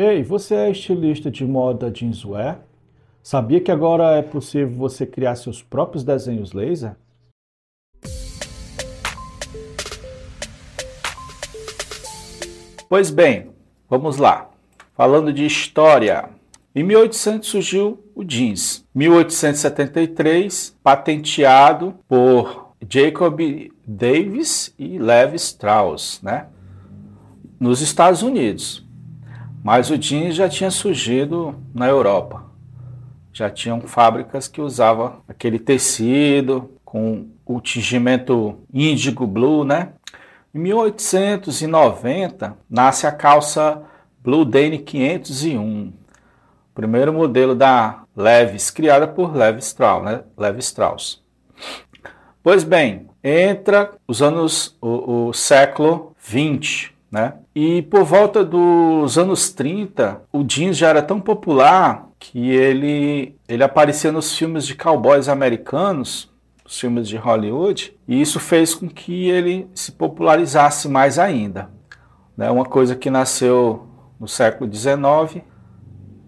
Ei, você é estilista de moda jeanswear? Sabia que agora é possível você criar seus próprios desenhos laser? Pois bem, vamos lá. Falando de história. Em 1800 surgiu o jeans. 1873, patenteado por Jacob Davis e Levi Strauss, né? Nos Estados Unidos. Mas o jeans já tinha surgido na Europa. Já tinham fábricas que usavam aquele tecido com o tingimento índigo blue, né? Em 1890 nasce a calça Blue Dane 501, primeiro modelo da Levis, criada por Levi Strauss, né? Levi Strauss. Pois bem, entra os anos o, o século 20, né? E por volta dos anos 30, o jeans já era tão popular que ele, ele aparecia nos filmes de cowboys americanos os filmes de Hollywood, e isso fez com que ele se popularizasse mais ainda. Né? Uma coisa que nasceu no século XIX,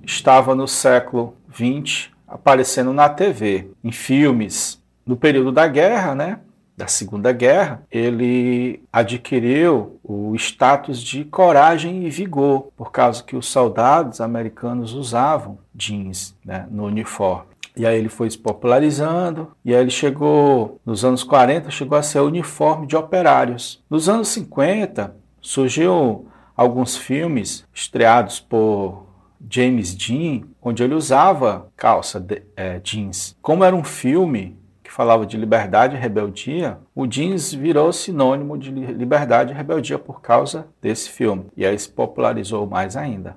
estava no século XX aparecendo na TV, em filmes. No período da guerra, né? Da Segunda Guerra, ele adquiriu o status de coragem e vigor, por causa que os soldados americanos usavam jeans né, no uniforme. E aí ele foi se popularizando, e aí ele chegou, nos anos 40, chegou a ser uniforme de operários. Nos anos 50, surgiu alguns filmes estreados por James Dean, onde ele usava calça de, é, jeans. Como era um filme que falava de liberdade e rebeldia, o jeans virou sinônimo de liberdade e rebeldia por causa desse filme. E aí se popularizou mais ainda.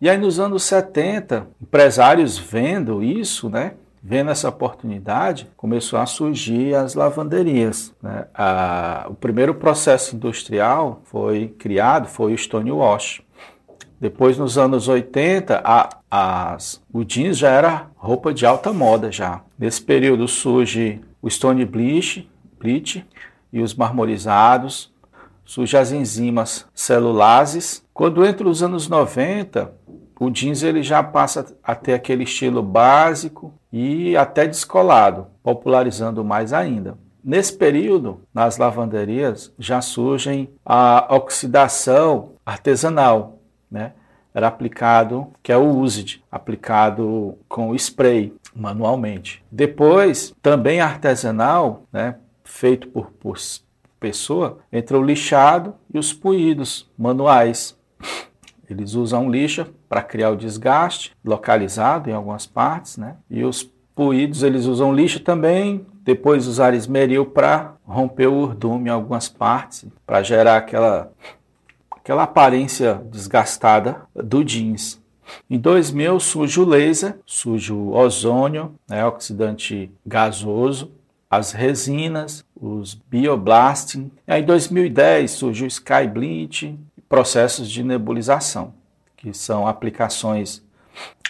E aí nos anos 70, empresários vendo isso, né, vendo essa oportunidade, começou a surgir as lavanderias. Né? A, o primeiro processo industrial foi criado, foi o Stonewash. Depois, nos anos 80, a, o jeans já era roupa de alta moda já. Nesse período surge o Stone Bleach, bleach e os marmorizados, surgem as enzimas celulases. Quando entra os anos 90, o jeans ele já passa a ter aquele estilo básico e até descolado, popularizando mais ainda. Nesse período, nas lavanderias já surgem a oxidação artesanal, né? Era aplicado, que é o USID, aplicado com spray manualmente. Depois, também artesanal, né? Feito por, por pessoa, entre o lixado e os puídos manuais. Eles usam lixa para criar o desgaste localizado em algumas partes, né? E os puídos eles usam lixa também, depois usar esmeril para romper o urdume em algumas partes, para gerar aquela aquela aparência desgastada do jeans. Em 2000 surge o laser, surge o ozônio, né, oxidante gasoso, as resinas, os bioblasting. Aí, em 2010 surgiu o Sky Bleach, processos de nebulização, que são aplicações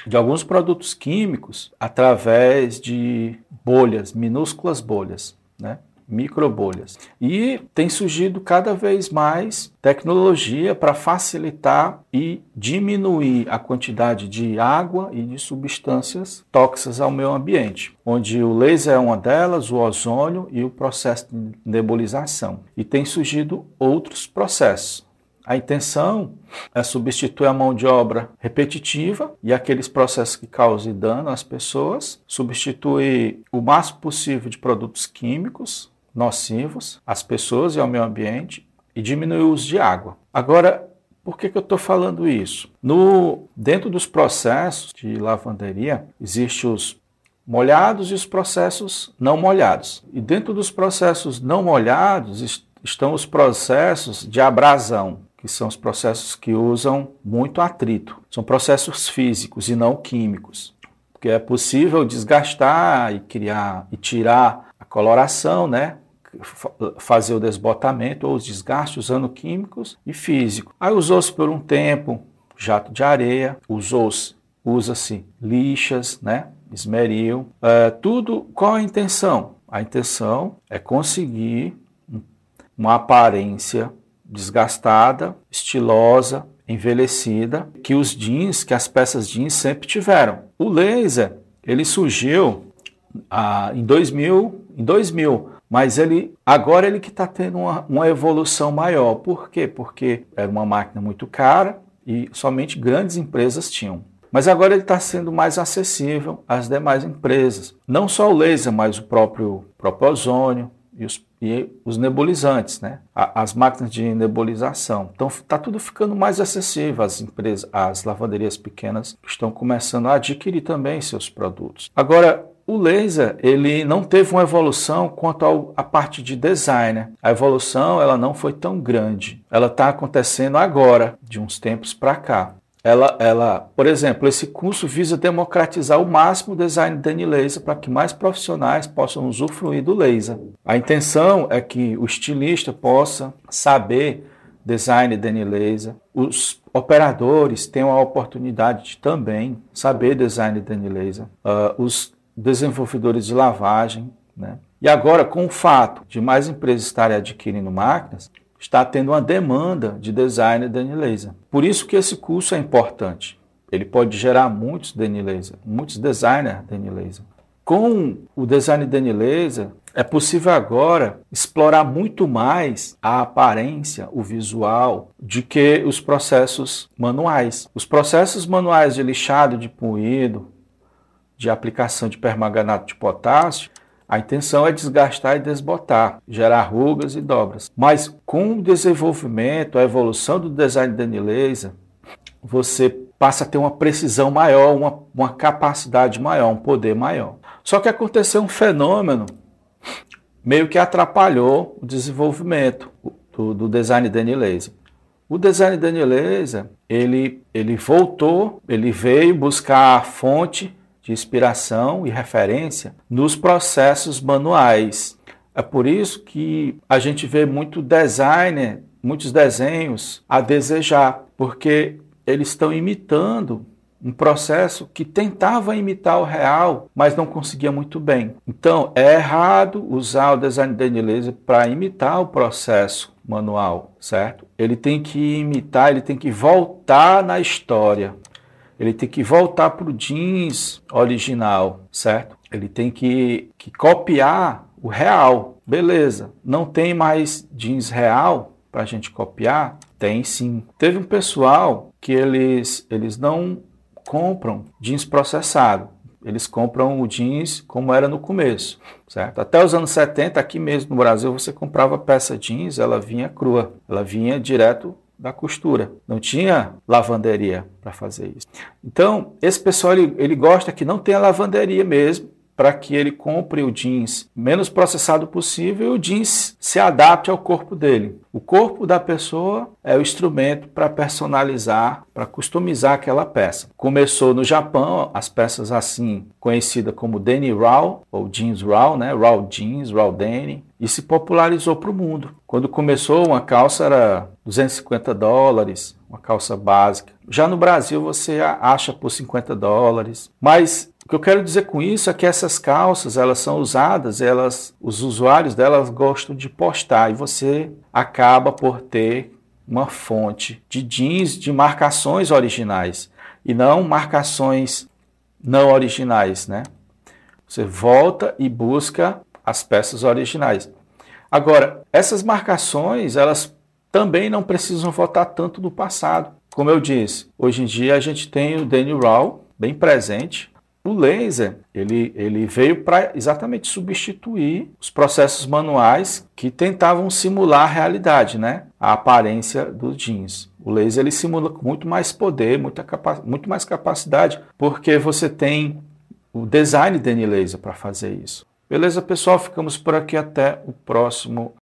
de alguns produtos químicos através de bolhas, minúsculas bolhas, né? Microbolhas. E tem surgido cada vez mais tecnologia para facilitar e diminuir a quantidade de água e de substâncias tóxicas ao meio ambiente, onde o laser é uma delas, o ozônio e o processo de nebulização. E tem surgido outros processos. A intenção é substituir a mão de obra repetitiva e aqueles processos que causem dano às pessoas, substituir o máximo possível de produtos químicos nocivos às pessoas e ao meio ambiente e diminuir o uso de água. Agora, por que, que eu estou falando isso? No, dentro dos processos de lavanderia, existem os molhados e os processos não molhados. E dentro dos processos não molhados estão os processos de abrasão, que são os processos que usam muito atrito. São processos físicos e não químicos. Porque é possível desgastar e criar e tirar a coloração, né? Fazer o desbotamento ou os desgastes usando químicos e físico. Aí usou-se por um tempo jato de areia, usou-se, usa-se lixas, né? esmeril, é, tudo, qual a intenção? A intenção é conseguir uma aparência desgastada, estilosa, envelhecida que os jeans, que as peças jeans sempre tiveram. O laser, ele surgiu ah, em 2000, em 2000, mas ele agora ele que está tendo uma, uma evolução maior. Por quê? Porque era uma máquina muito cara e somente grandes empresas tinham. Mas agora ele está sendo mais acessível às demais empresas. Não só o laser, mas o próprio, próprio ozônio e os, e os nebulizantes, né? as máquinas de nebulização. Então está tudo ficando mais acessível. As empresas, as lavanderias pequenas estão começando a adquirir também seus produtos. Agora, o laser ele não teve uma evolução quanto à parte de design. Né? A evolução ela não foi tão grande. Ela está acontecendo agora, de uns tempos para cá. Ela, ela, por exemplo, esse curso visa democratizar o máximo o design de laser para que mais profissionais possam usufruir do laser. A intenção é que o estilista possa saber design de laser, os operadores tenham a oportunidade de também saber design de laser, uh, os desenvolvedores de lavagem, né? E agora, com o fato de mais empresas estarem adquirindo máquinas, está tendo uma demanda de design Dani Laser. Por isso que esse curso é importante. Ele pode gerar muitos Dani Laser, muitos designers Dani Laser. Com o design Dani Laser, é possível agora explorar muito mais a aparência, o visual, de que os processos manuais. Os processos manuais de lixado de puído, de aplicação de permanganato de potássio, a intenção é desgastar e desbotar, gerar rugas e dobras. Mas com o desenvolvimento, a evolução do design de laser, você passa a ter uma precisão maior, uma, uma capacidade maior, um poder maior. Só que aconteceu um fenômeno meio que atrapalhou o desenvolvimento do, do design de laser. O design de laser, ele, ele voltou, ele veio buscar a fonte de inspiração e referência nos processos manuais. É por isso que a gente vê muito designer, muitos desenhos a desejar, porque eles estão imitando um processo que tentava imitar o real, mas não conseguia muito bem. Então, é errado usar o design de laser para imitar o processo manual, certo? Ele tem que imitar, ele tem que voltar na história ele tem que voltar para o jeans original, certo? Ele tem que, que copiar o real. Beleza, não tem mais jeans real para a gente copiar? Tem sim. Teve um pessoal que eles, eles não compram jeans processado. Eles compram o jeans como era no começo, certo? Até os anos 70, aqui mesmo no Brasil, você comprava peça jeans, ela vinha crua, ela vinha direto da costura. Não tinha lavanderia para fazer isso. Então, esse pessoal ele, ele gosta que não tenha lavanderia mesmo, para que ele compre o jeans menos processado possível e o jeans se adapte ao corpo dele. O corpo da pessoa é o instrumento para personalizar, para customizar aquela peça. Começou no Japão, as peças assim, conhecidas como Denny Raw, ou Jeans Raw, né? Raw Jeans, Raw Denny, e se popularizou para o mundo. Quando começou, uma calça era 250 dólares, uma calça básica. Já no Brasil você acha por 50 dólares. Mas o que eu quero dizer com isso é que essas calças, elas são usadas, elas, os usuários delas gostam de postar e você acaba por ter uma fonte de jeans de marcações originais e não marcações não originais, né? Você volta e busca as peças originais. Agora, essas marcações, elas também não precisam voltar tanto do passado. Como eu disse, hoje em dia a gente tem o Danny Raw bem presente, o laser, ele, ele veio para exatamente substituir os processos manuais que tentavam simular a realidade, né? A aparência dos jeans. O laser ele simula com muito mais poder, muita muito mais capacidade, porque você tem o design de laser para fazer isso. Beleza, pessoal? Ficamos por aqui até o próximo